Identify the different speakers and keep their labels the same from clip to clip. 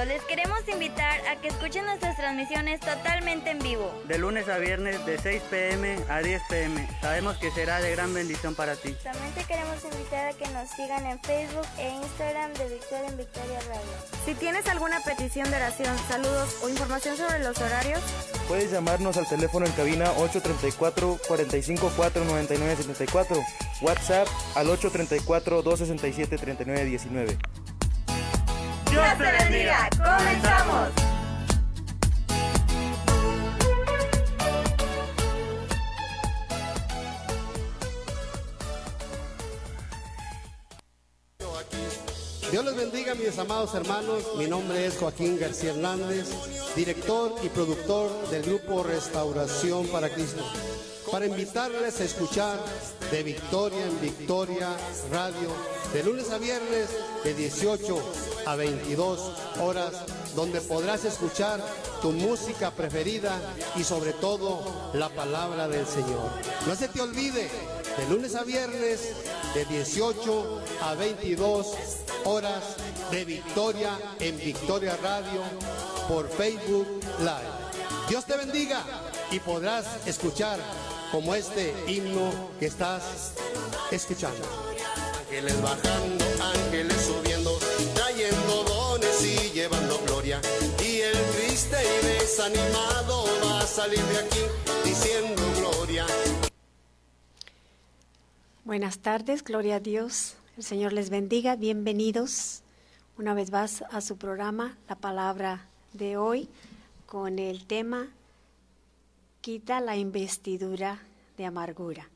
Speaker 1: amigos, les queremos invitar a que escuchen nuestras transmisiones totalmente en vivo.
Speaker 2: De lunes a viernes de 6 pm a 10 pm. Sabemos que será de gran bendición para ti.
Speaker 3: También te queremos invitar a que nos sigan en Facebook e Instagram de Victoria en Victoria Radio.
Speaker 4: Si tienes alguna petición de oración, saludos o información sobre los horarios,
Speaker 5: puedes llamarnos al teléfono en cabina 834 454 9974 WhatsApp al 834 267 3919.
Speaker 1: Dios te bendiga. Comenzamos.
Speaker 6: Dios les bendiga, mis amados hermanos. Mi nombre es Joaquín García Hernández, director y productor del grupo Restauración para Cristo para invitarles a escuchar de Victoria en Victoria Radio de lunes a viernes de 18 a 22 horas, donde podrás escuchar tu música preferida y sobre todo la palabra del Señor. No se te olvide, de lunes a viernes de 18 a 22 horas de Victoria en Victoria Radio por Facebook Live. Dios te bendiga y podrás escuchar como este himno que estás escuchando. Ángeles bajando, ángeles subiendo, trayendo dones y llevando gloria. Y el triste y desanimado va a salir de aquí diciendo gloria.
Speaker 7: Buenas tardes, gloria a Dios. El Señor les bendiga. Bienvenidos una vez más a su programa, la palabra de hoy, con el tema quita la investidura de amargura.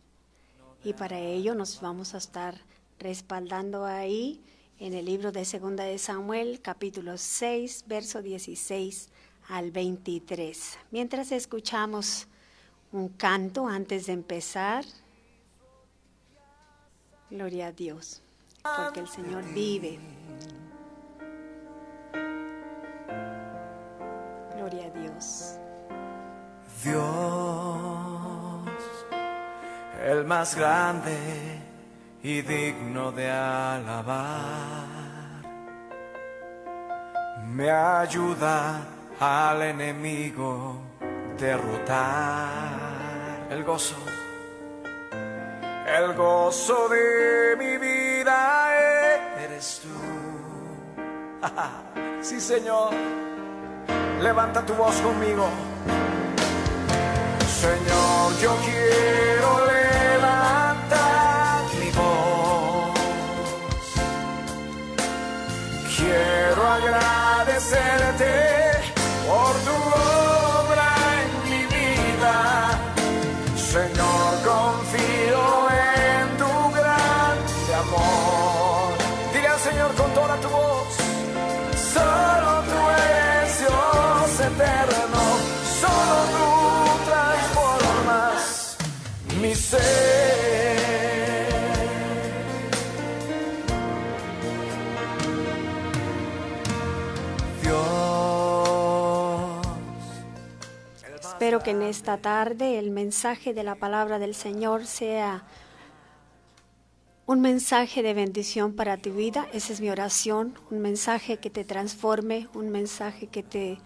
Speaker 7: Y para ello nos vamos a estar respaldando ahí en el libro de Segunda de Samuel, capítulo 6, verso 16 al 23. Mientras escuchamos un canto antes de empezar, gloria a Dios, porque el Señor vive. Gloria a Dios.
Speaker 8: Dios, el más grande y digno de alabar, me ayuda al enemigo derrotar el gozo, el gozo de mi vida eres tú. sí, Señor, levanta tu voz conmigo. Señor, yo quiero levantar mi voz. Quiero agradecerte
Speaker 7: que en esta tarde el mensaje de la palabra del Señor sea un mensaje de bendición para tu vida. Esa es mi oración. Un mensaje que te transforme, un mensaje que te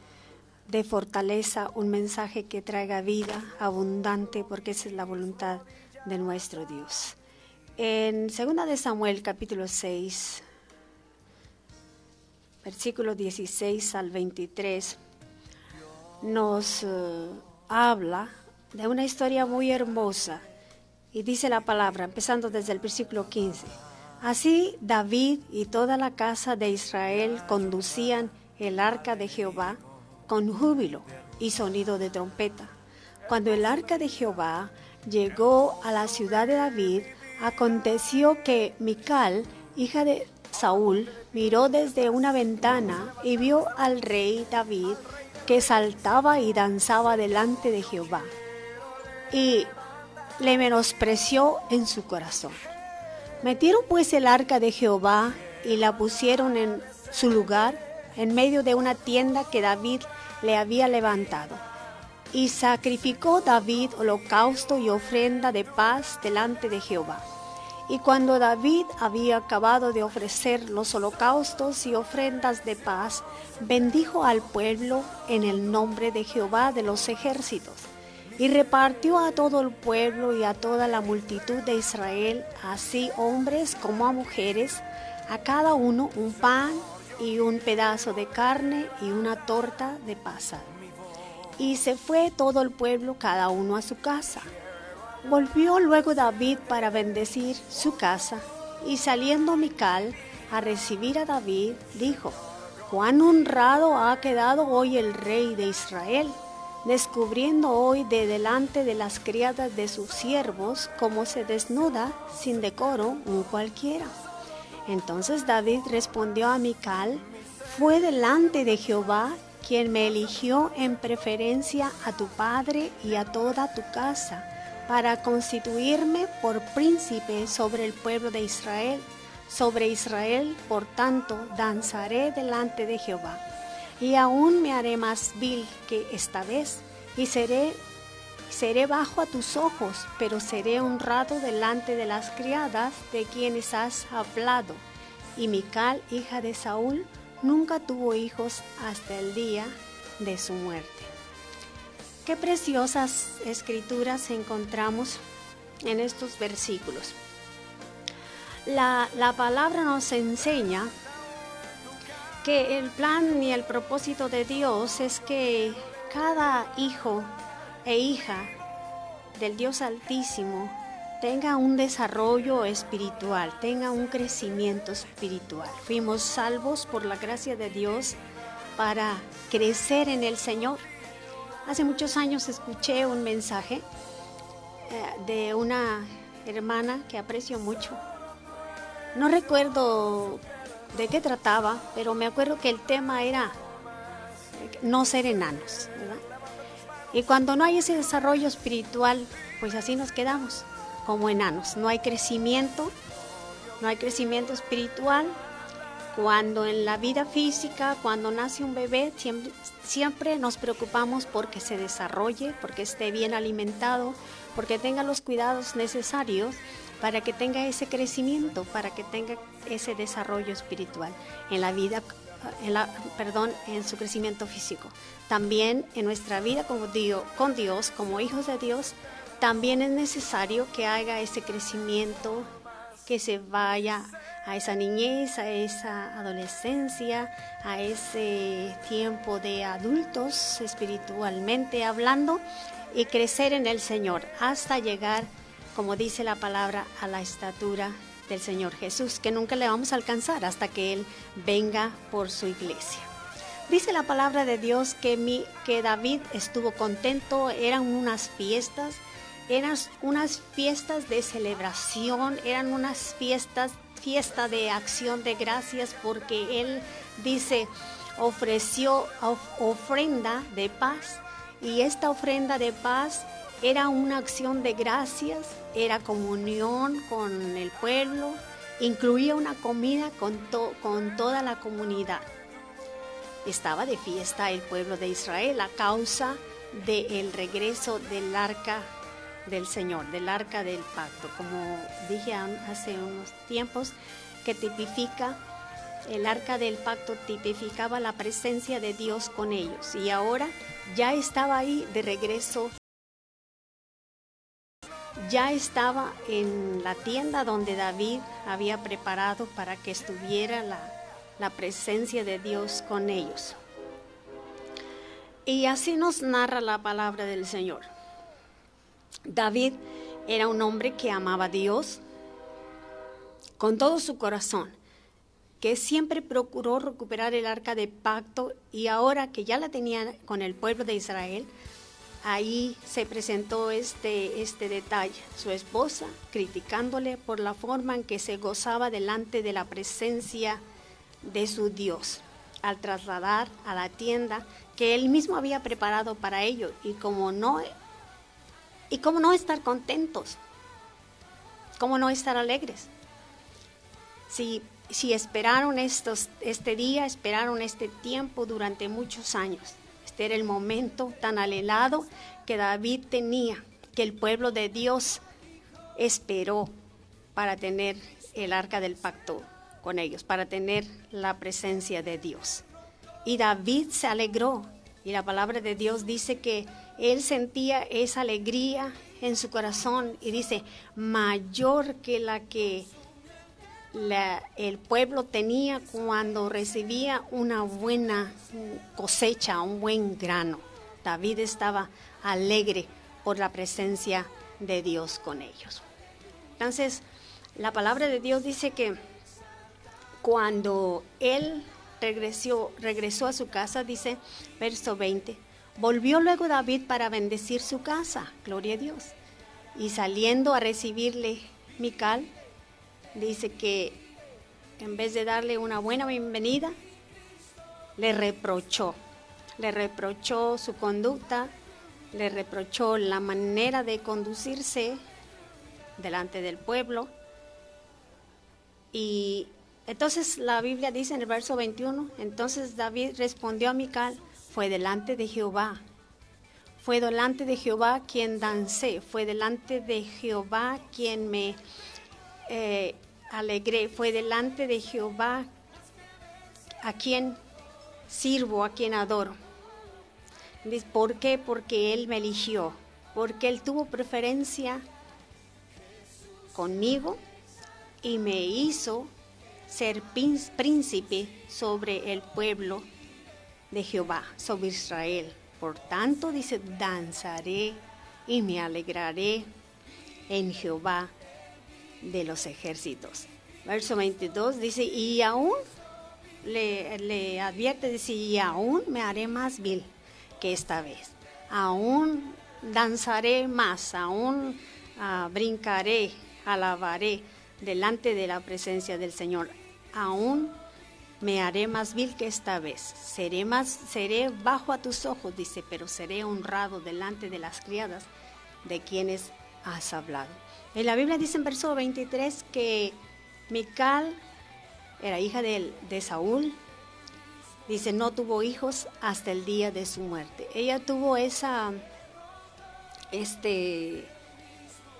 Speaker 7: dé fortaleza, un mensaje que traiga vida abundante, porque esa es la voluntad de nuestro Dios. En 2 de Samuel capítulo 6, versículo 16 al 23, nos uh, habla de una historia muy hermosa y dice la palabra, empezando desde el versículo 15. Así David y toda la casa de Israel conducían el arca de Jehová con júbilo y sonido de trompeta. Cuando el arca de Jehová llegó a la ciudad de David, aconteció que Mical, hija de Saúl, miró desde una ventana y vio al rey David que saltaba y danzaba delante de Jehová. Y le menospreció en su corazón. Metieron pues el arca de Jehová y la pusieron en su lugar en medio de una tienda que David le había levantado. Y sacrificó David holocausto y ofrenda de paz delante de Jehová. Y cuando David había acabado de ofrecer los holocaustos y ofrendas de paz, bendijo al pueblo en el nombre de Jehová de los ejércitos, y repartió a todo el pueblo y a toda la multitud de Israel, así hombres como a mujeres, a cada uno un pan y un pedazo de carne y una torta de pasa. Y se fue todo el pueblo, cada uno a su casa. Volvió luego David para bendecir su casa, y saliendo Mical a recibir a David, dijo, cuán honrado ha quedado hoy el rey de Israel, descubriendo hoy de delante de las criadas de sus siervos cómo se desnuda sin decoro un cualquiera. Entonces David respondió a Mical, fue delante de Jehová quien me eligió en preferencia a tu padre y a toda tu casa para constituirme por príncipe sobre el pueblo de Israel. Sobre Israel, por tanto, danzaré delante de Jehová. Y aún me haré más vil que esta vez, y seré, seré bajo a tus ojos, pero seré honrado delante de las criadas de quienes has hablado. Y Mical, hija de Saúl, nunca tuvo hijos hasta el día de su muerte. Qué preciosas escrituras encontramos en estos versículos. La, la, palabra nos enseña que el plan y el propósito de Dios es que cada hijo e hija del Dios Altísimo tenga un desarrollo espiritual, tenga un crecimiento espiritual. Fuimos salvos por la gracia de Dios para crecer en el Señor Hace muchos años escuché un mensaje eh, de una hermana que aprecio mucho. No recuerdo de qué trataba, pero me acuerdo que el tema era no ser enanos. Y cuando no hay ese desarrollo espiritual, pues así nos quedamos como enanos. No hay crecimiento, no hay crecimiento espiritual, cuando en la vida física, cuando nace un bebé, siempre, nos preocupamos porque se desarrolle, porque esté bien alimentado, porque tenga los cuidados necesarios para que tenga ese crecimiento, para que tenga ese desarrollo espiritual en la vida, en la, perdón, en su crecimiento físico. También en nuestra vida como Dios, con Dios, como hijos de Dios, también es necesario que haga ese crecimiento, que se vaya a esa niñez, a esa adolescencia, a ese tiempo de adultos espiritualmente hablando y crecer en el Señor hasta llegar, como dice la palabra, a la estatura del Señor Jesús, que nunca le vamos a alcanzar hasta que Él venga por su iglesia. Dice la palabra de Dios que, mi, que David estuvo contento, eran unas fiestas, eran unas fiestas de celebración, eran unas fiestas fiesta de acción de gracias porque Él dice, ofreció ofrenda de paz y esta ofrenda de paz era una acción de gracias, era comunión con el pueblo, incluía una comida con, con toda la comunidad. Estaba de fiesta el pueblo de Israel a causa del regreso del arca del Señor, del arca del pacto, como dije hace unos tiempos, que tipifica, el arca del pacto tipificaba la presencia de Dios con ellos y ahora ya estaba ahí de regreso, ya estaba en la tienda donde David había preparado para que estuviera la, la presencia de Dios con ellos. Y así nos narra la palabra del Señor. David era un hombre que amaba a Dios con todo su corazón, que siempre procuró recuperar el arca de pacto y ahora que ya la tenía con el pueblo de Israel, ahí se presentó este, este detalle, su esposa criticándole por la forma en que se gozaba delante de la presencia de su Dios al trasladar a la tienda que él mismo había preparado para ello. Y como no ¿Y cómo no estar contentos? ¿Cómo no estar alegres? Si, si esperaron estos, este día, esperaron este tiempo durante muchos años. Este era el momento tan alelado que David tenía, que el pueblo de Dios esperó para tener el arca del pacto con ellos, para tener la presencia de Dios. Y David se alegró. Y la palabra de Dios dice que él sentía esa alegría en su corazón y dice, mayor que la que el pueblo tenía cuando recibía una buena cosecha, un buen grano. David estaba alegre por la presencia de Dios con ellos. Entonces, la palabra de Dios dice que cuando él regresó, regresó a su casa, dice verso 20, volvió luego David para bendecir su casa, gloria a Dios. Y saliendo a recibirle Mical, dice que en vez de darle una buena bienvenida, le reprochó, le reprochó su conducta, le reprochó la manera de conducirse delante del pueblo. Y entonces la Biblia dice en el verso 21, entonces David respondió a Mical, fue delante de Jehová, fue delante de Jehová quien dancé, fue delante de Jehová quien me eh, alegré, fue delante de Jehová a quien sirvo, a quien adoro. ¿Por qué? Porque Él me eligió, porque Él tuvo preferencia conmigo y me hizo ser príncipe sobre el pueblo de Jehová, sobre Israel. Por tanto, dice, danzaré y me alegraré en Jehová de los ejércitos. Verso 22 dice, y aún le, advierte, dice, y aún me haré más vil que esta vez. Aún danzaré más, aún ah, brincaré, alabaré delante de la presencia del Señor. Aún me haré más vil que esta vez. Seré más, seré bajo a tus ojos, dice, pero seré honrado delante de las criadas de quienes has hablado. En la Biblia dice en verso 23 que Mical era hija de, de Saúl, Dice, no tuvo hijos hasta el día de su muerte. Ella tuvo esa, este,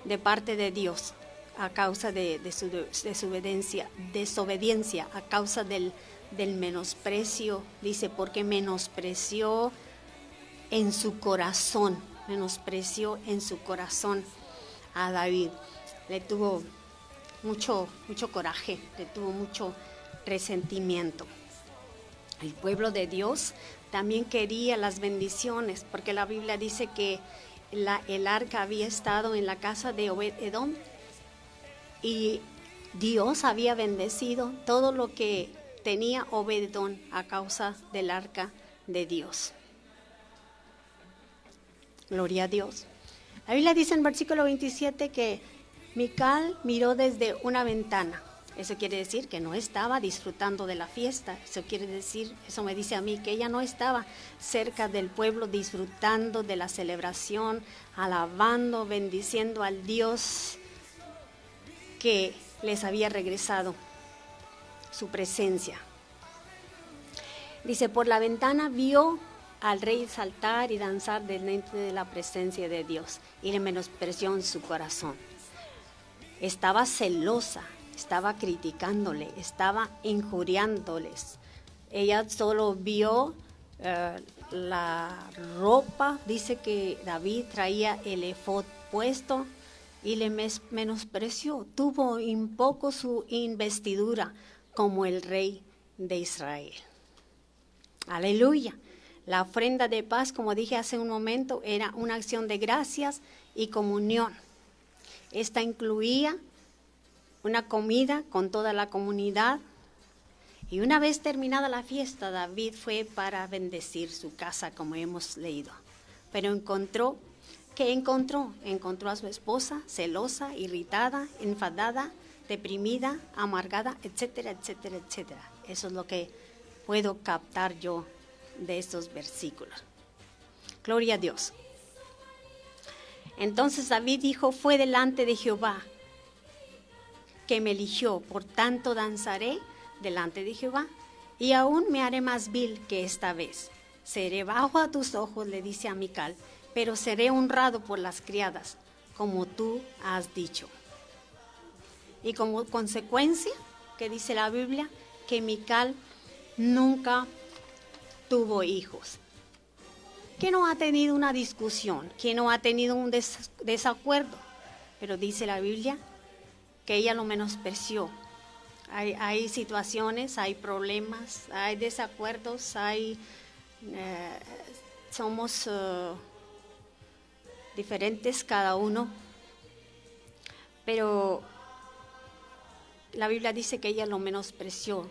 Speaker 7: de parte de Dios, a causa de, su desobediencia, desobediencia, a causa del, del menosprecio. Dice, porque menospreció en su corazón, menospreció en su corazón a David. Le tuvo mucho, mucho coraje, le tuvo mucho resentimiento. El pueblo de Dios también quería las bendiciones, porque la Biblia dice que la, el arca había estado en la casa de Obed Edom y Dios había bendecido todo lo que tenía Obed Edom a causa del arca de Dios. Gloria a Dios. La Biblia dice en versículo 27 que Mical miró desde una ventana eso quiere decir que no estaba disfrutando de la fiesta. Eso quiere decir, eso me dice a mí, que ella no estaba cerca del pueblo disfrutando de la celebración, alabando, bendiciendo al Dios que les había regresado su presencia. Dice, por la ventana vio al rey saltar y danzar delante de la presencia de Dios y le menospreció en su corazón. Estaba celosa, estaba criticándole, estaba injuriándoles. Ella solo vio eh, la ropa, dice que David traía el efod puesto y le menospreció, tuvo un poco su investidura como el rey de Israel. Aleluya. La ofrenda de paz, como dije hace un momento, era una acción de gracias y comunión. Esta incluía una comida con toda la comunidad. Y una vez terminada la fiesta, David fue para bendecir su casa, como hemos leído. Pero encontró, ¿qué encontró? Encontró a su esposa celosa, irritada, enfadada, deprimida, amargada, etcétera, etcétera, etcétera. Eso es lo que puedo captar yo de estos versículos. Gloria a Dios. Entonces David dijo, fue delante de Jehová que me eligió, por tanto danzaré delante de Jehová, y aún me haré más vil que esta vez. Seré bajo a tus ojos, le dice a Mical, pero seré honrado por las criadas, como tú has dicho. Y como consecuencia, que dice la Biblia, que Mical nunca tuvo hijos. Que no ha tenido una discusión, que no ha tenido un desacuerdo. Pero dice la Biblia que ella lo menospreció. Hay, hay situaciones, hay problemas, hay desacuerdos, hay eh, somos eh, diferentes cada uno, pero la Biblia dice que ella lo menospreció,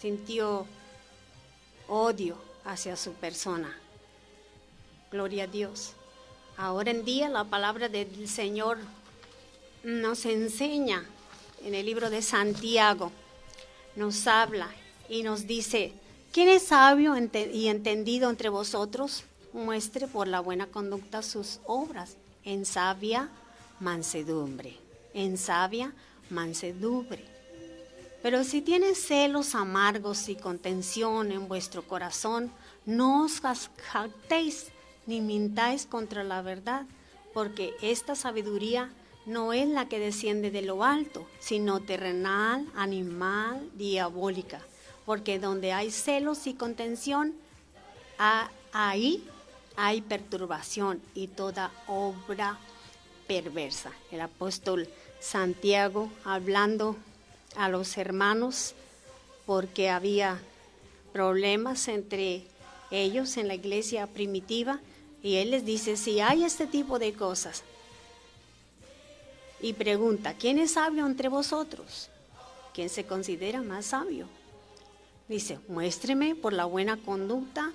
Speaker 7: sintió odio hacia su persona. Gloria a Dios. Ahora en día la palabra del Señor nos enseña en el libro de Santiago, nos habla y nos dice, ¿quién es sabio y entendido entre vosotros? Muestre por la buena conducta sus obras en sabia mansedumbre, en sabia mansedumbre. Pero si tienes celos amargos y contención en vuestro corazón, no os jactéis ni mintáis contra la verdad, porque esta sabiduría no es la que desciende de lo alto, sino terrenal, animal, diabólica. Porque donde hay celos y contención, ahí hay perturbación y toda obra perversa. El apóstol Santiago hablando a los hermanos porque había problemas entre ellos en la iglesia primitiva y él les dice, si hay este tipo de cosas, y pregunta, ¿quién es sabio entre vosotros? ¿Quién se considera más sabio? Dice, muéstreme por la buena conducta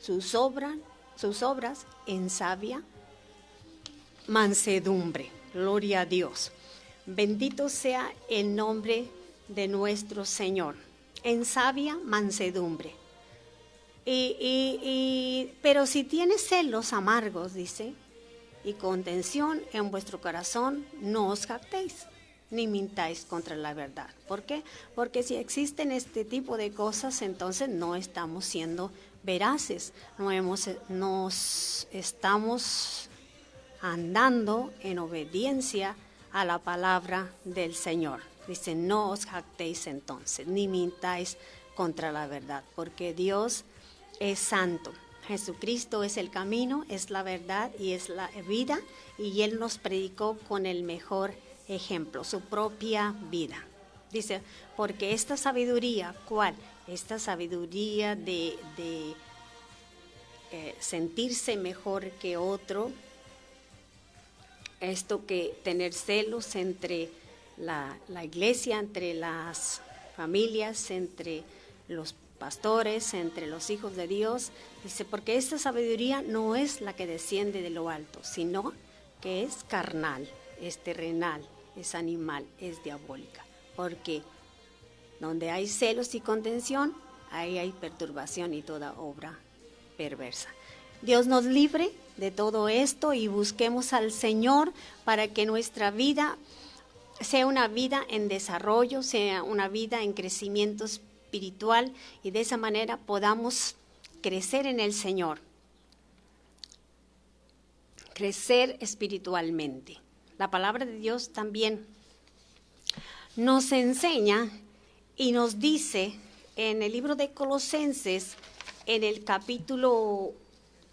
Speaker 7: sus, obras, sus obras en sabia mansedumbre. Gloria a Dios. Bendito sea el nombre de nuestro Señor. En sabia mansedumbre. Y, pero si tienes celos amargos, dice, y contención en vuestro corazón, no os jactéis ni mintáis contra la verdad. ¿Por qué? Porque si existen este tipo de cosas, entonces no estamos siendo veraces, no nos estamos andando en obediencia a la palabra del Señor. Dice, no os jactéis entonces, ni mintáis contra la verdad, porque Dios es santo. Jesucristo es el camino, es la verdad y es la vida, y Él nos predicó con el mejor ejemplo, su propia vida. Dice, porque esta sabiduría, ¿cuál? Esta sabiduría de, eh, sentirse mejor que otro, esto que tener celos entre la, iglesia, entre las familias, entre los pastores, entre los hijos de Dios. Dice, porque esta sabiduría no es la que desciende de lo alto, sino que es carnal, es terrenal, es animal, es diabólica. Porque donde hay celos y contención, ahí hay perturbación y toda obra perversa. Dios nos libre de todo esto y busquemos al Señor para que nuestra vida sea una vida en desarrollo, sea una vida en crecimiento espiritual y de esa manera podamos crecer en el Señor, crecer espiritualmente. La palabra de Dios también nos enseña y nos dice en el libro de Colosenses, en el capítulo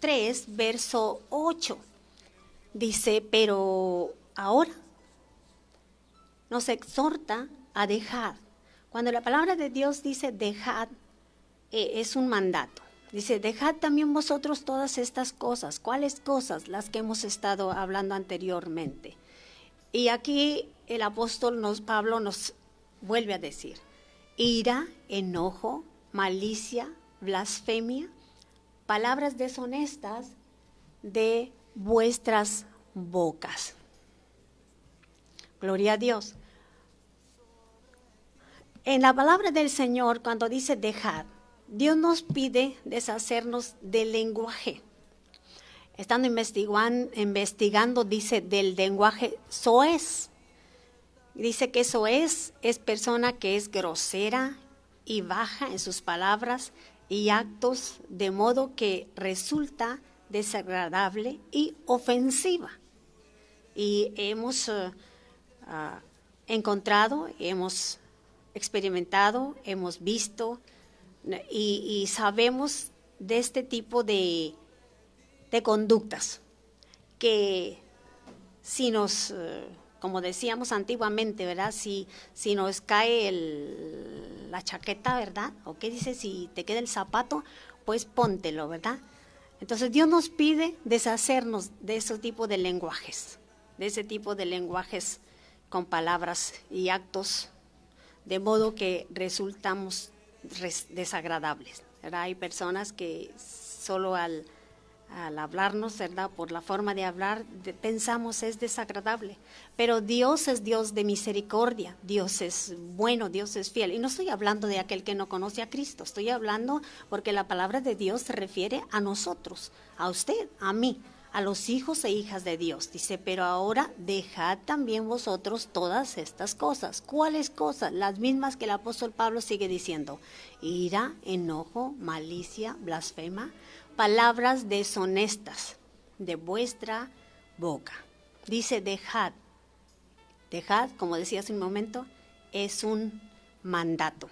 Speaker 7: 3, verso 8. Dice, pero ahora nos exhorta a dejar. Cuando la palabra de Dios dice dejad, eh, es un mandato. Dice, dejad también vosotros todas estas cosas. ¿Cuáles cosas? Las que hemos estado hablando anteriormente. Y aquí el apóstol nos, Pablo nos vuelve a decir, ira, enojo, malicia, blasfemia, palabras deshonestas de vuestras bocas. Gloria a Dios. En la palabra del Señor, cuando dice dejar, Dios nos pide deshacernos del lenguaje. Estando investigando, dice del lenguaje soez. Dice que soez es persona que es grosera y baja en sus palabras y actos de modo que resulta desagradable y ofensiva. Y hemos eh, ah, encontrado, hemos experimentado, hemos visto y, sabemos de este tipo de, de conductas que si nos, eh, como decíamos antiguamente, ¿verdad? Si, si nos cae la chaqueta, ¿verdad? ¿O qué dice? Si te queda el zapato, pues póntelo, ¿verdad? Entonces Dios nos pide deshacernos de ese tipo de lenguajes, de ese tipo de lenguajes con palabras y actos, de modo que resultamos desagradables. Hay personas que solo al al hablarnos, ¿verdad? Por la forma de hablar, pensamos es desagradable. Pero Dios es Dios de misericordia, Dios es bueno, Dios es fiel. Y no estoy hablando de aquel que no conoce a Cristo, estoy hablando porque la palabra de Dios se refiere a nosotros, a usted, a mí, a los hijos e hijas de Dios. Dice, pero ahora dejad también vosotros todas estas cosas. ¿Cuáles cosas? Las mismas que el apóstol Pablo sigue diciendo. Ira, enojo, malicia, blasfema palabras deshonestas de vuestra boca. Dice, dejad. Dejad, como decía hace un momento, es un mandato.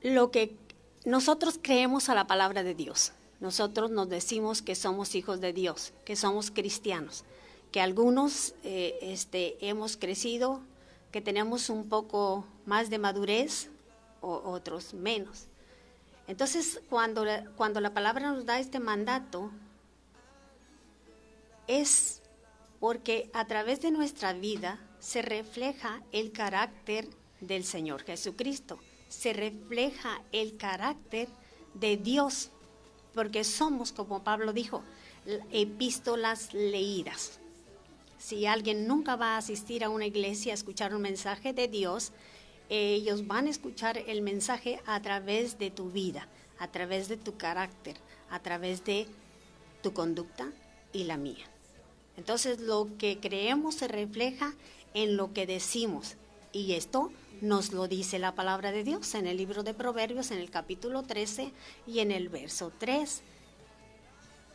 Speaker 7: Lo que nosotros creemos a la palabra de Dios. Nosotros nos decimos que somos hijos de Dios, que somos cristianos, que algunos eh, este, hemos crecido, que tenemos un poco más de madurez, o otros menos. Entonces, cuando la, cuando la palabra nos da este mandato, es porque a través de nuestra vida se refleja el carácter del Señor Jesucristo, se refleja el carácter de Dios, porque somos, como Pablo dijo, epístolas leídas. Si alguien nunca va a asistir a una iglesia a escuchar un mensaje de Dios, ellos van a escuchar el mensaje a través de tu vida, a través de tu carácter, a través de tu conducta y la mía. Entonces lo que creemos se refleja en lo que decimos y esto nos lo dice la palabra de Dios en el libro de Proverbios en el capítulo 13 y en el verso 3.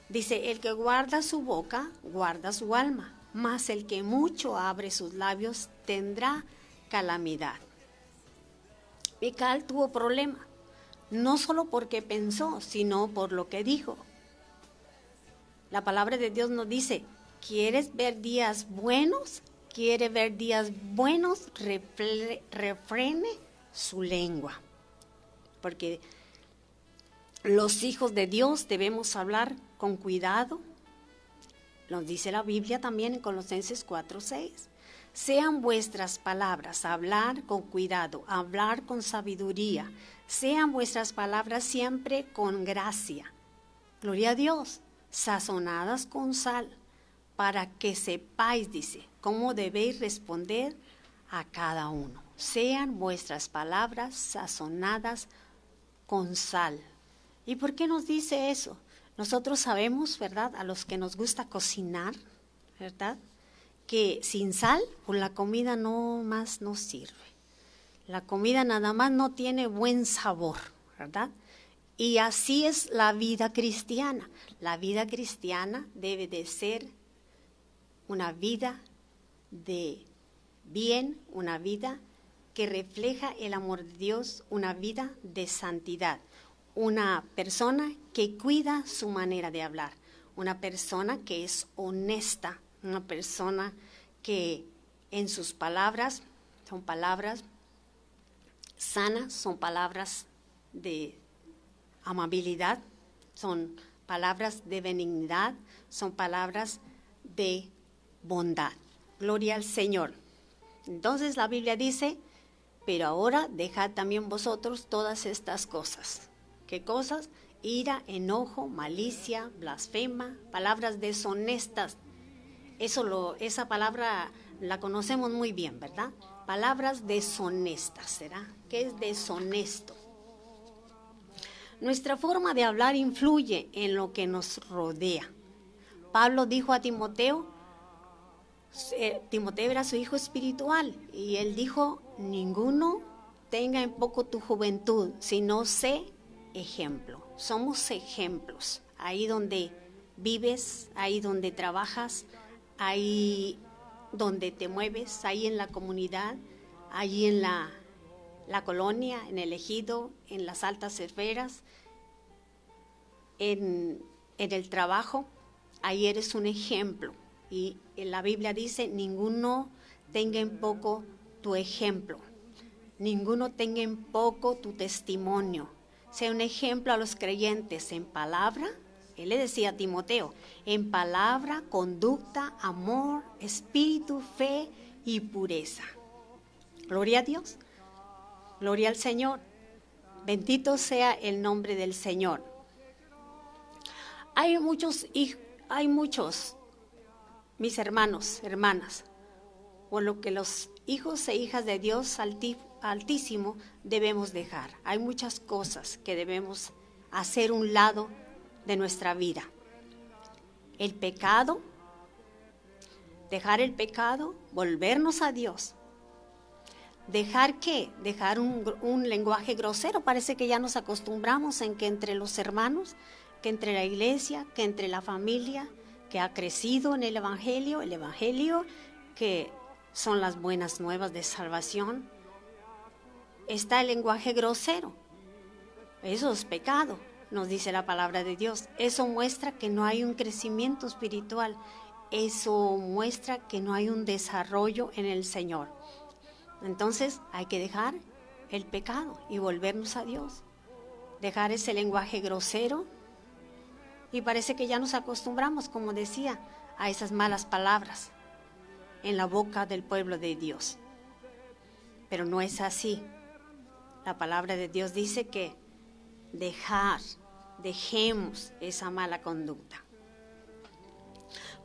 Speaker 7: Dice, el que guarda su boca, guarda su alma, mas el que mucho abre sus labios tendrá calamidad. Mical tuvo problema, no solo porque pensó, sino por lo que dijo. La palabra de Dios nos dice, ¿quieres ver días buenos? ¿Quiere ver días buenos? refrene su lengua. Porque los hijos de Dios debemos hablar con cuidado. Nos dice la Biblia también en Colosenses 4:6. Sean vuestras palabras, hablar con cuidado, hablar con sabiduría. Sean vuestras palabras siempre con gracia. Gloria a Dios, sazonadas con sal, para que sepáis, dice, cómo debéis responder a cada uno. Sean vuestras palabras sazonadas con sal. ¿Y por qué nos dice eso? Nosotros sabemos, ¿verdad? A los que nos gusta cocinar, ¿verdad? Que sin sal, pues la comida no más no sirve. La comida nada más no tiene buen sabor, ¿verdad? Y así es la vida cristiana. La vida cristiana debe de ser una vida de bien, una vida que refleja el amor de Dios, una vida de santidad, una persona que cuida su manera de hablar, una persona que es honesta, una persona que en sus palabras son palabras sanas, son palabras de amabilidad, son palabras de benignidad, son palabras de bondad. Gloria al Señor. Entonces la Biblia dice, pero ahora dejad también vosotros todas estas cosas. ¿Qué cosas? Ira, enojo, malicia, blasfema, palabras deshonestas, eso lo, esa palabra la conocemos muy bien, ¿verdad? Palabras deshonestas, ¿será? ¿Qué es deshonesto? Nuestra forma de hablar influye en lo que nos rodea. Pablo dijo a Timoteo, eh, Timoteo era su hijo espiritual, y él dijo, ninguno tenga en poco tu juventud, sino sé ejemplo. Somos ejemplos. Ahí donde vives, ahí donde trabajas, ahí donde te mueves, ahí en la comunidad, allí en la, la colonia, en el ejido, en las altas esferas, en, en el trabajo, ahí eres un ejemplo. Y la Biblia dice, ninguno tenga en poco tu ejemplo, ninguno tenga en poco tu testimonio. Sea un ejemplo a los creyentes en palabra, él le decía a Timoteo, en palabra, conducta, amor, espíritu, fe y pureza. Gloria a Dios, gloria al Señor. Bendito sea el nombre del Señor. Hay muchos, hay muchos, mis hermanos, hermanas, por lo que los hijos e hijas de Dios Altísimo debemos dejar. Hay muchas cosas que debemos hacer un lado de nuestra vida. El pecado, dejar el pecado, volvernos a Dios. Dejar qué? Dejar un, un, lenguaje grosero. Parece que ya nos acostumbramos en que entre los hermanos, que entre la iglesia, que entre la familia, que ha crecido en el Evangelio, el Evangelio que son las buenas nuevas de salvación, está el lenguaje grosero. Eso es pecado nos dice la palabra de Dios. Eso muestra que no hay un crecimiento espiritual. Eso muestra que no hay un desarrollo en el Señor. Entonces hay que dejar el pecado y volvernos a Dios. Dejar ese lenguaje grosero. Y parece que ya nos acostumbramos, como decía, a esas malas palabras en la boca del pueblo de Dios. Pero no es así. La palabra de Dios dice que dejar, dejemos esa mala conducta.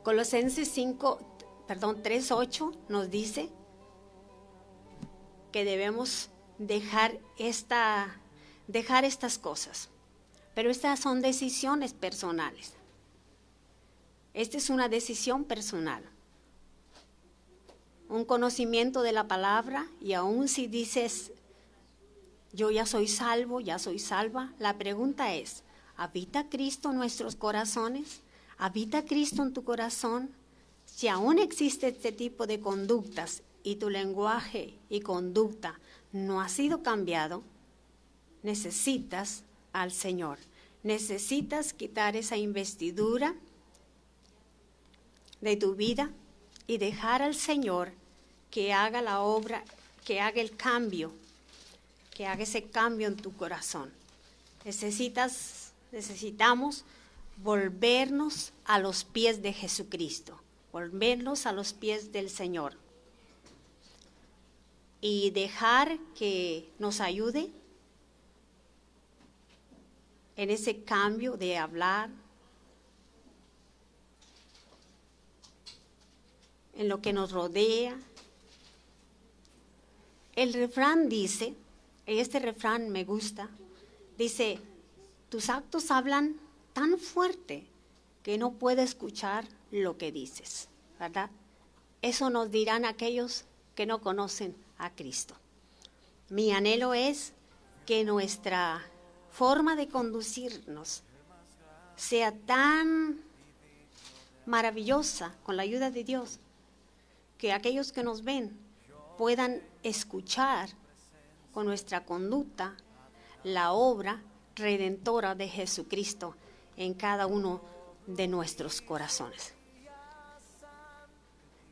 Speaker 7: Colosenses 5, perdón, 3:8 nos dice que debemos dejar esta dejar estas cosas. Pero estas son decisiones personales. Esta es una decisión personal. Un conocimiento de la palabra y aún si dices yo ya soy salvo, ya soy salva. La pregunta es, ¿habita Cristo en nuestros corazones? ¿Habita Cristo en tu corazón? Si aún existe este tipo de conductas y tu lenguaje y conducta no ha sido cambiado, necesitas al Señor. Necesitas quitar esa investidura de tu vida y dejar al Señor que haga la obra, que haga el cambio que haga ese cambio en tu corazón. Necesitas, necesitamos volvernos a los pies de Jesucristo, volvernos a los pies del Señor y dejar que nos ayude en ese cambio de hablar, en lo que nos rodea. El refrán dice, este refrán me gusta, dice, tus actos hablan tan fuerte que no puede escuchar lo que dices, ¿verdad? Eso nos dirán aquellos que no conocen a Cristo. Mi anhelo es que nuestra forma de conducirnos sea tan maravillosa con la ayuda de Dios que aquellos que nos ven puedan escuchar con nuestra conducta la obra redentora de Jesucristo en cada uno de nuestros corazones.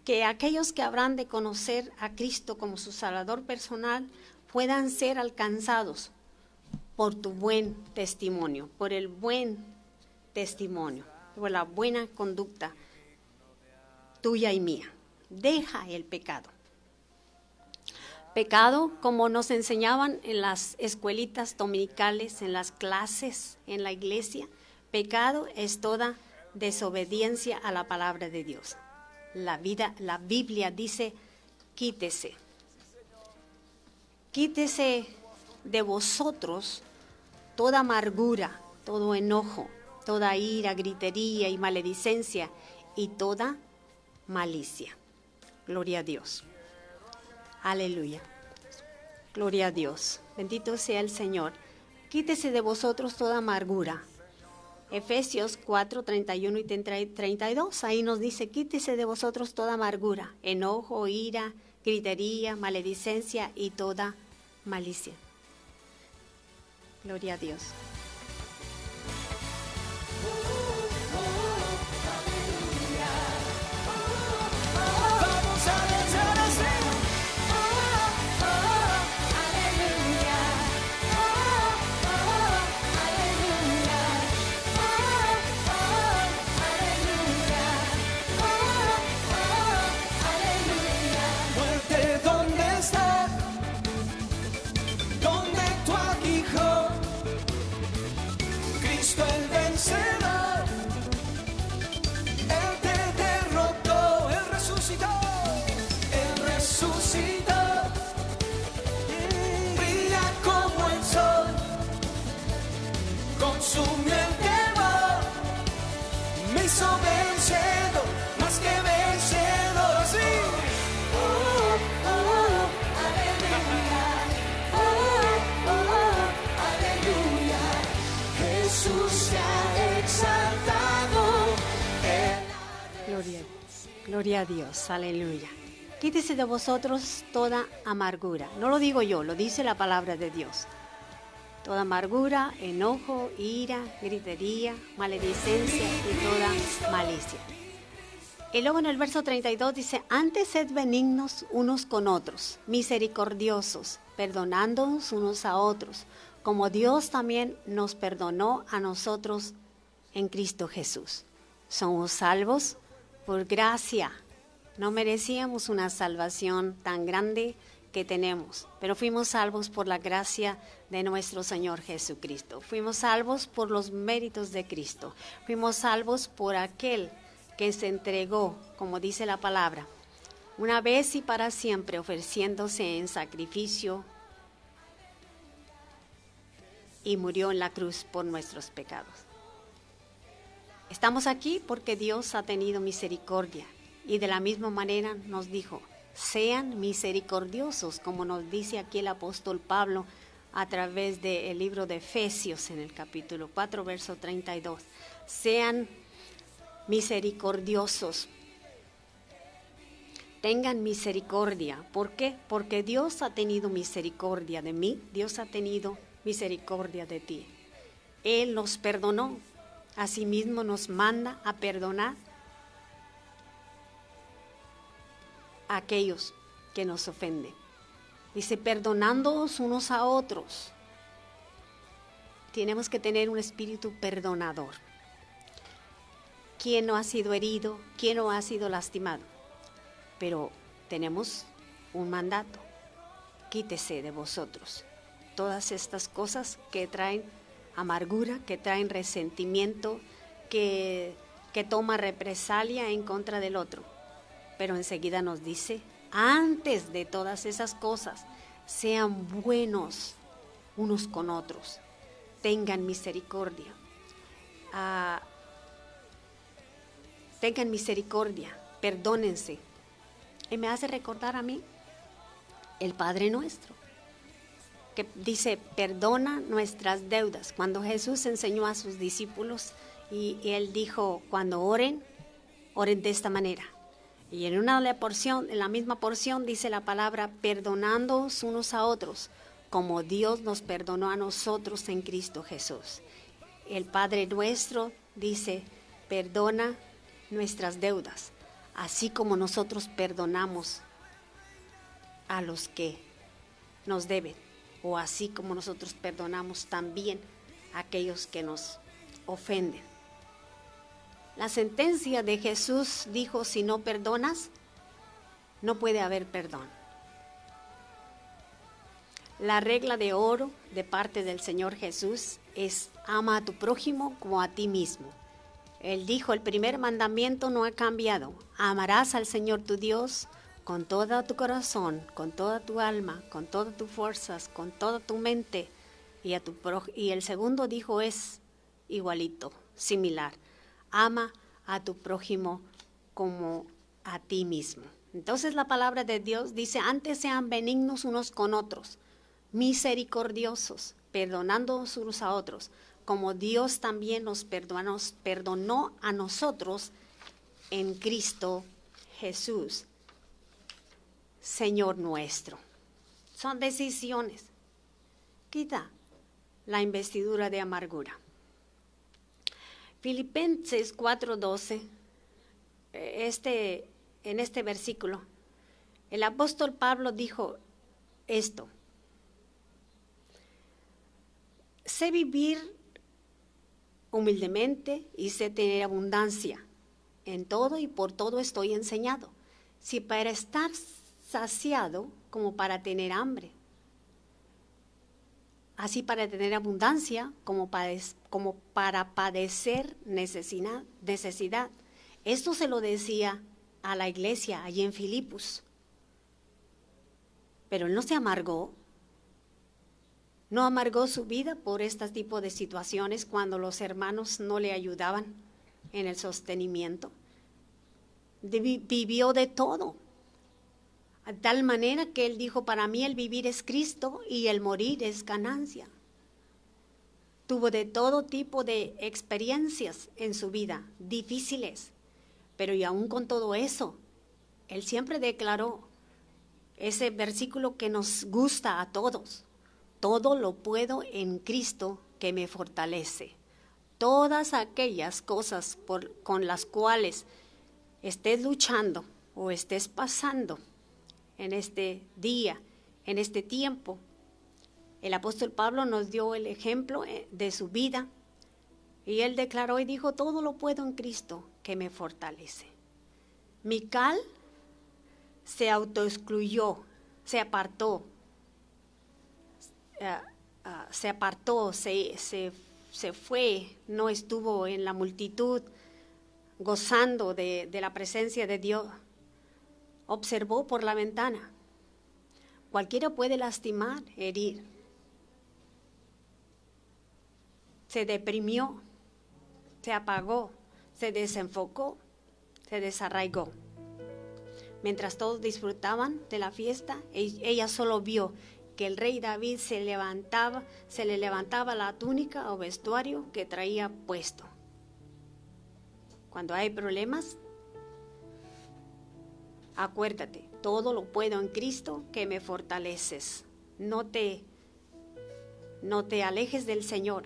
Speaker 7: Que aquellos que habrán de conocer a Cristo como su Salvador personal puedan ser alcanzados por tu buen testimonio, por el buen testimonio, por la buena conducta tuya y mía. Deja el pecado. Pecado, como nos enseñaban en las escuelitas dominicales, en las clases, en la iglesia, pecado es toda desobediencia a la palabra de Dios. La vida, la Biblia dice, quítese. Quítese de vosotros toda amargura, todo enojo, toda ira, gritería y maledicencia y toda malicia. Gloria a Dios. Aleluya. Gloria a Dios. Bendito sea el Señor. Quítese de vosotros toda amargura. Efesios 4, 31 y 32. Ahí nos dice, quítese de vosotros toda amargura, enojo, ira, gritería, maledicencia y toda malicia. Gloria a Dios. Gloria a Dios, aleluya. Quítese de vosotros toda amargura. No lo digo yo, lo dice la palabra de Dios. Toda amargura, enojo, ira, gritería, maledicencia y toda malicia. Y luego en el verso 32 dice, antes sed benignos unos con otros, misericordiosos, perdonándonos unos a otros, como Dios también nos perdonó a nosotros en Cristo Jesús. Somos salvos por gracia. No merecíamos una salvación tan grande que tenemos, pero fuimos salvos por la gracia de nuestro Señor Jesucristo. Fuimos salvos por los méritos de Cristo. Fuimos salvos por aquel que se entregó, como dice la palabra, una vez y para siempre ofreciéndose en sacrificio y murió en la cruz por nuestros pecados. Estamos aquí porque Dios ha tenido misericordia y de la misma manera nos dijo, sean misericordiosos, como nos dice aquí el apóstol Pablo a través del libro de Efesios en el capítulo 4, verso 32. Sean misericordiosos. Tengan misericordia. ¿Por qué? Porque Dios ha tenido misericordia de mí, Dios ha tenido misericordia de ti. Él nos perdonó, Asimismo nos manda a perdonar a aquellos que nos ofenden. Dice, perdonándonos unos a otros. Tenemos que tener un espíritu perdonador. ¿Quién no ha sido herido? ¿Quién no ha sido lastimado? Pero tenemos un mandato. Quítese de vosotros todas estas cosas que traen amargura, que traen resentimiento, que, que toma represalia en contra del otro. Pero enseguida nos dice, antes de todas esas cosas, sean buenos unos con otros, tengan misericordia. Ah, tengan misericordia, perdónense. Y me hace recordar a mí el Padre nuestro dice, perdona nuestras deudas. Cuando Jesús enseñó a sus discípulos y, él dijo, cuando oren, oren de esta manera. Y en una porción, en la misma porción dice la palabra, perdonándoos unos a otros, como Dios nos perdonó a nosotros en Cristo Jesús. El Padre nuestro dice, perdona nuestras deudas, así como nosotros perdonamos a los que nos deben o así como nosotros perdonamos también a aquellos que nos ofenden. La sentencia de Jesús dijo, si no perdonas, no puede haber perdón. La regla de oro de parte del Señor Jesús es ama a tu prójimo como a ti mismo. Él dijo, el primer mandamiento no ha cambiado. Amarás al Señor tu Dios con todo tu corazón, con toda tu alma, con todas tus fuerzas, con toda tu mente. Y, a tu y el segundo dijo es igualito, similar. Ama a tu prójimo como a ti mismo. Entonces la palabra de Dios dice, antes sean benignos unos con otros, misericordiosos, perdonando unos a otros, como Dios también nos perdonó, perdonó a nosotros en Cristo Jesús, Señor nuestro. Son decisiones. Quita la investidura de amargura. Filipenses 4:12, este, en este versículo, el apóstol Pablo dijo esto, sé vivir humildemente y sé tener abundancia. En todo y por todo estoy enseñado. Si para estar saciado como para tener hambre. Así para tener abundancia como para, padecer necesidad, necesidad. Esto se lo decía a la iglesia allí en Filipos. Pero él no se amargó, no amargó su vida por este tipo de situaciones cuando los hermanos no le ayudaban en el sostenimiento. Vivió de todo, tal manera que él dijo, para mí el vivir es Cristo y el morir es ganancia. Tuvo de todo tipo de experiencias en su vida, difíciles, pero y aún con todo eso, él siempre declaró ese versículo que nos gusta a todos todo lo puedo en Cristo que me fortalece. Todas aquellas cosas por, con las cuales estés luchando o estés pasando en este día, en este tiempo, el apóstol Pablo nos dio el ejemplo eh, de su vida y él declaró y dijo, todo lo puedo en Cristo que me fortalece. Mical se autoexcluyó, se apartó, eh, ah, se apartó, se, se, fue, no estuvo en la multitud gozando de, de la presencia de Dios. Observó por la ventana. Cualquiera puede lastimar, herir. Se deprimió, se apagó, se desenfocó, se desarraigó. Mientras todos disfrutaban de la fiesta, e-, ella solo vio que el rey David se levantaba, se le levantaba la túnica o vestuario que traía puesto. Cuando hay problemas, acuérdate, todo lo puedo en Cristo que me fortaleces. No te no te alejes del Señor,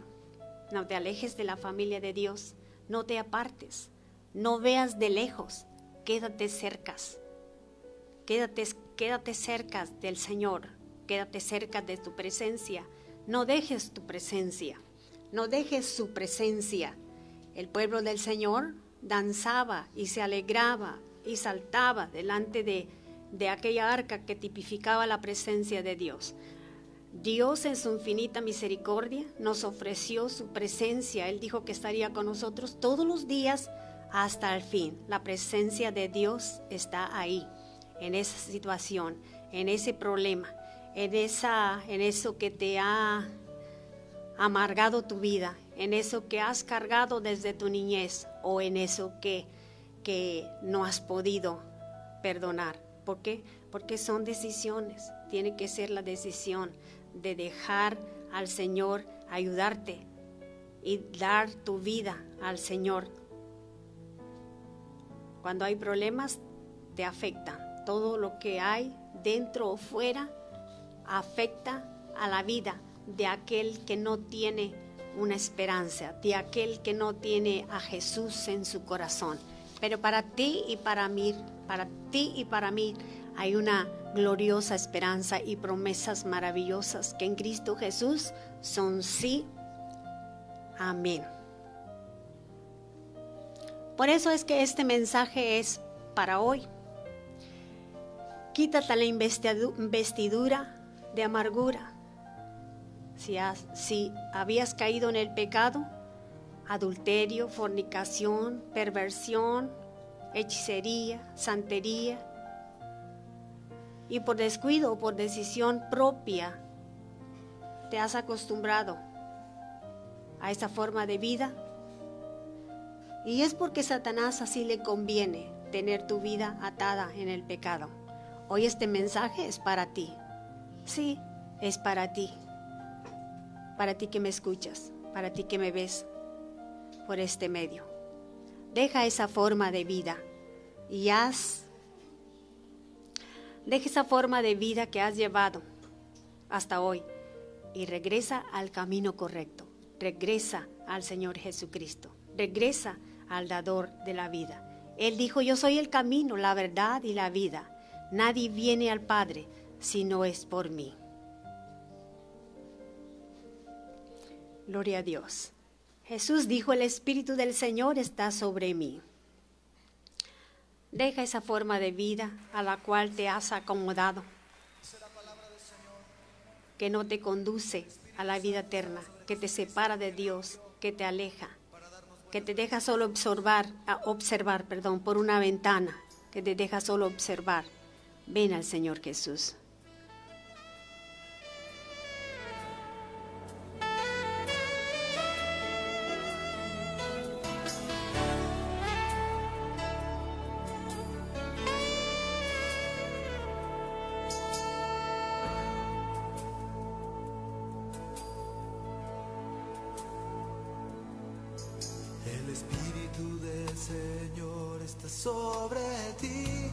Speaker 7: no te alejes de la familia de Dios, no te apartes, no veas de lejos, quédate cerca. Quédate, quédate cerca del Señor, Quédate cerca de tu presencia. No dejes tu presencia. No dejes su presencia. El pueblo del Señor danzaba y se alegraba y saltaba delante de, de aquella arca que tipificaba la presencia de Dios. Dios en su infinita misericordia nos ofreció su presencia. Él dijo que estaría con nosotros todos los días hasta el fin. La presencia de Dios está ahí, en esa situación, en ese problema en, esa, en eso que te ha amargado tu vida, en eso que has cargado desde tu niñez o en eso que, que no has podido perdonar. ¿Por qué? Porque son decisiones. Tiene que ser la decisión de dejar al Señor ayudarte y dar tu vida al Señor. Cuando hay problemas, te afecta. Todo lo que hay dentro o fuera afecta a la vida de aquel que no tiene una esperanza, de aquel que no tiene a Jesús en su corazón. Pero para ti y para mí, para ti y para mí hay una gloriosa esperanza y promesas maravillosas que en Cristo Jesús son sí. Amén. Por eso es que este mensaje es para hoy. Quítate la investidura de amargura. Si, si habías caído en el pecado, adulterio, fornicación, perversión, hechicería, santería, y por descuido o por decisión propia te has acostumbrado a esa forma de vida, y es porque Satanás así le conviene tener tu vida atada en el pecado. Hoy este mensaje es para ti. Sí, es para ti, para ti que me escuchas. para ti que me ves por este medio. Deja esa forma de vida y haz, deja esa forma de vida que has llevado hasta hoy y regresa al camino correcto. Regresa al Señor Jesucristo. Regresa al dador de la vida. Él dijo, yo soy el camino, la verdad y la vida. Nadie viene al Padre si no es por mí. Gloria a Dios. Jesús dijo, el Espíritu del Señor está sobre mí. Deja esa forma de vida a la cual te has acomodado, que no te conduce a la vida eterna, que te separa de Dios, que te aleja, que te deja solo observar, observar, perdón, por una ventana, que te deja solo observar. Ven al Señor Jesús.
Speaker 8: Espíritu del Señor está sobre ti.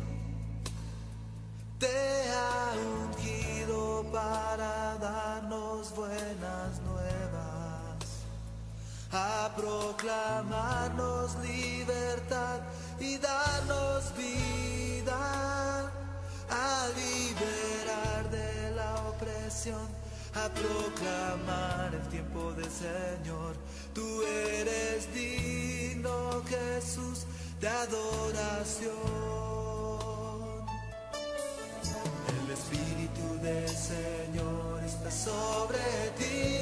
Speaker 8: Te ha ungido para darnos buenas nuevas, a proclamarnos libertad y darnos vida, a liberar de la opresión, a proclamar el tiempo del Señor. Tú eres digno, Jesús, de adoración. El Espíritu del Señor está sobre ti.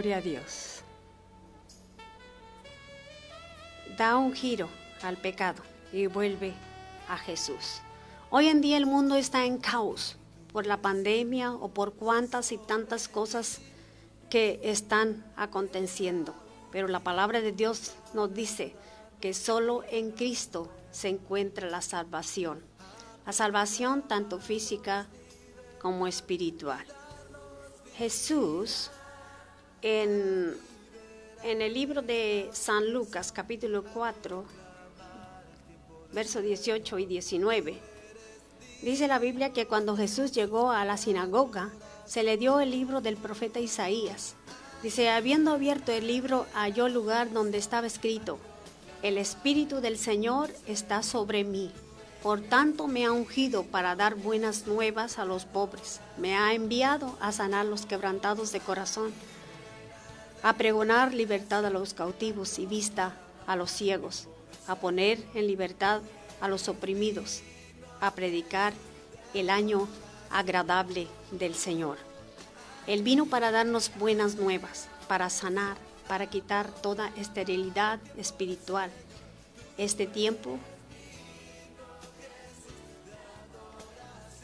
Speaker 7: Gloria a Dios. Da un giro al pecado y vuelve a Jesús. Hoy en día el mundo está en caos por la pandemia o por cuantas y tantas cosas que están aconteciendo. Pero la palabra de Dios nos dice que solo en Cristo se encuentra la salvación. La salvación tanto física como espiritual. Jesús en, el libro de San Lucas capítulo 4, versos 18 y 19, dice la Biblia que cuando Jesús llegó a la sinagoga, se le dio el libro del profeta Isaías. Dice, habiendo abierto el libro, halló lugar donde estaba escrito, el Espíritu del Señor está sobre mí. Por tanto me ha ungido para dar buenas nuevas a los pobres. Me ha enviado a sanar los quebrantados de corazón, a pregonar libertad a los cautivos y vista a los ciegos, a poner en libertad a los oprimidos, a predicar el año agradable del Señor. Él vino para darnos buenas nuevas, para sanar, para quitar toda esterilidad espiritual. Este tiempo,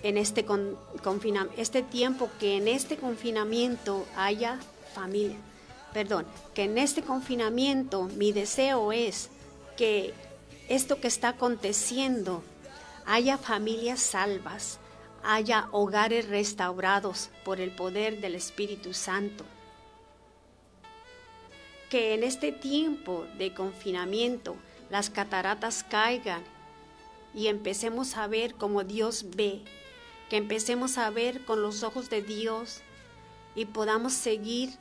Speaker 7: en este, con, este tiempo que en este confinamiento haya familia, perdón, que en este confinamiento mi deseo es que esto que está aconteciendo haya familias salvas, haya hogares restaurados por el poder del Espíritu Santo. Que en este tiempo de confinamiento las cataratas caigan y empecemos a ver como Dios ve, que empecemos a ver con los ojos de Dios y podamos seguir,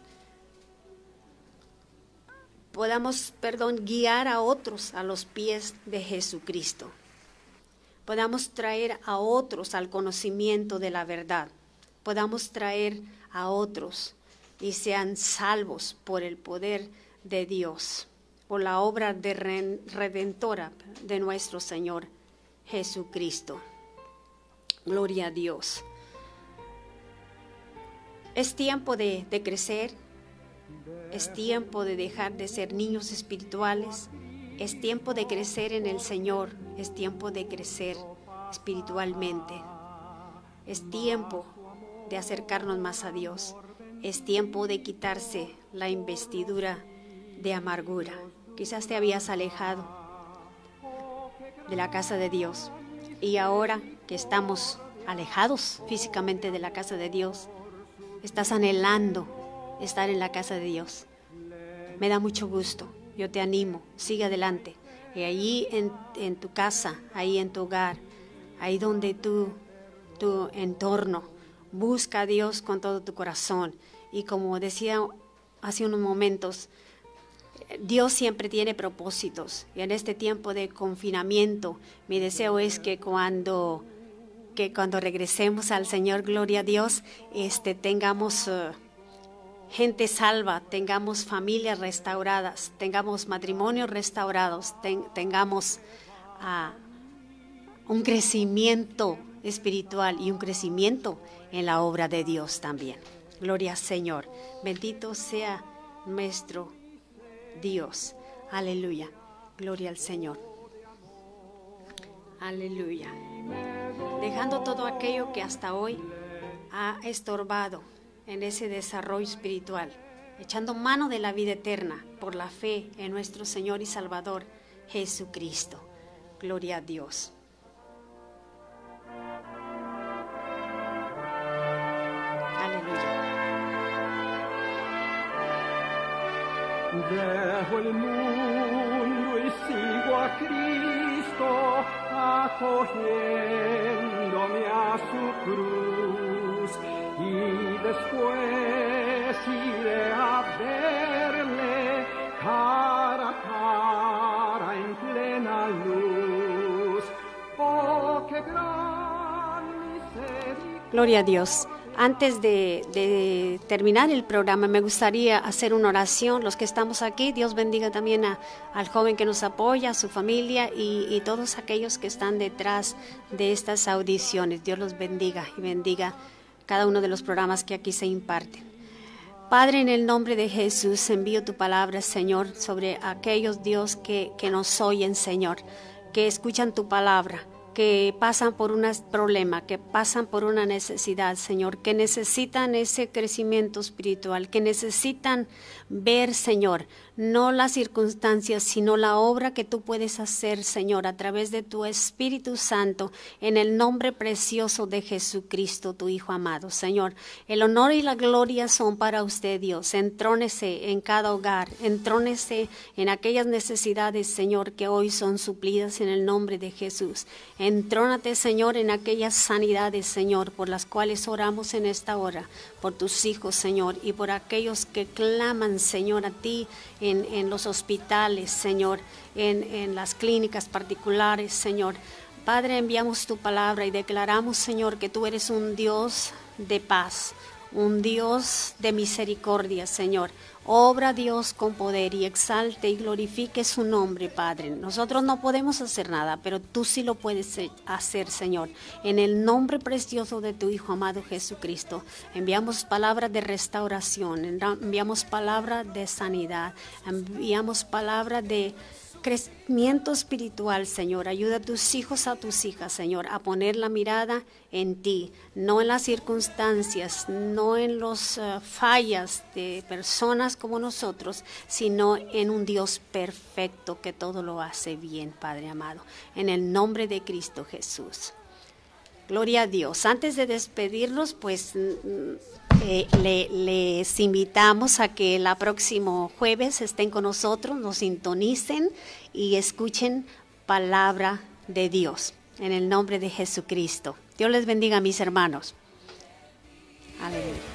Speaker 7: podamos, perdón, guiar a otros a los pies de Jesucristo. Podamos traer a otros al conocimiento de la verdad. Podamos traer a otros y sean salvos por el poder de Dios, por la obra de redentora de nuestro Señor Jesucristo. Gloria a Dios. Es tiempo de, de, crecer, es tiempo de dejar de ser niños espirituales, es tiempo de crecer en el Señor, es tiempo de crecer espiritualmente, es tiempo de acercarnos más a Dios, es tiempo de quitarse la investidura de amargura. Quizás te habías alejado de la casa de Dios. Y ahora que estamos alejados físicamente de la casa de Dios, estás anhelando estar en la casa de Dios. Me da mucho gusto, yo te animo, sigue adelante. Y allí en, tu casa, ahí en tu hogar, ahí donde tú, tu entorno, busca a Dios con todo tu corazón. Y como decía hace unos momentos, Dios siempre tiene propósitos. Y en este tiempo de confinamiento, mi deseo es que cuando que cuando regresemos al Señor, gloria a Dios, este, tengamos eh, gente salva, tengamos familias restauradas, tengamos matrimonios restaurados, tengamos ah, un crecimiento espiritual y un crecimiento en la obra de Dios también. Gloria al Señor. Bendito sea nuestro Dios. Aleluya. Gloria al Señor. Aleluya dejando todo aquello que hasta hoy ha estorbado en ese desarrollo espiritual, echando mano de la vida eterna por la fe en nuestro Señor y Salvador Jesucristo. Gloria a Dios. Aleluya.
Speaker 9: Dejo el mundo y sigo a Cristo acogiéndome a su cruz
Speaker 7: Gloria a Dios. Antes de, terminar el programa, me gustaría hacer una oración. Los que estamos aquí, Dios bendiga también al joven que nos apoya, a su familia y, y, todos aquellos que están detrás de estas audiciones. Dios los bendiga y bendiga cada uno de los programas que aquí se imparten. Padre, en el nombre de Jesús, envío tu palabra, Señor, sobre aquellos Dios que, que nos oyen, Señor, que escuchan tu palabra que pasan por un problema, que pasan por una necesidad, Señor, que necesitan ese crecimiento espiritual, que necesitan ver, Señor, no las circunstancias, sino la obra que tú puedes hacer, Señor, a través de tu Espíritu Santo, en el nombre precioso de Jesucristo, tu Hijo amado. Señor, el honor y la gloria son para usted, Dios. Entrónese en cada hogar, entrónese en aquellas necesidades, Señor, que hoy son suplidas en el nombre de Jesús. Entrónate, Señor, en aquellas sanidades, Señor, por las cuales oramos en esta hora, por tus hijos, Señor, y por aquellos que claman, Señor, a ti en, los hospitales, Señor, en, en las clínicas particulares, Señor. Padre, enviamos tu palabra y declaramos, Señor, que tú eres un Dios de paz, un Dios de misericordia, Señor. Obra Dios con poder y exalte y glorifique su nombre, Padre. Nosotros no podemos hacer nada, pero tú sí lo puedes hacer, Señor. En el nombre precioso de tu Hijo amado Jesucristo, enviamos palabras de restauración, enviamos palabras de sanidad, enviamos palabras de crecimiento espiritual, Señor. Ayuda a tus hijos, a tus hijas, Señor, a poner la mirada en ti, no en las circunstancias, no en las eh, fallas de personas como nosotros, sino en un Dios perfecto que todo lo hace bien, Padre amado. En el nombre de Cristo Jesús. Gloria a Dios. Antes de despedirnos, pues eh, les invitamos a que el próximo jueves estén con nosotros, nos sintonicen y escuchen palabra de Dios en el nombre de Jesucristo. Dios les bendiga, mis hermanos. Aleluya.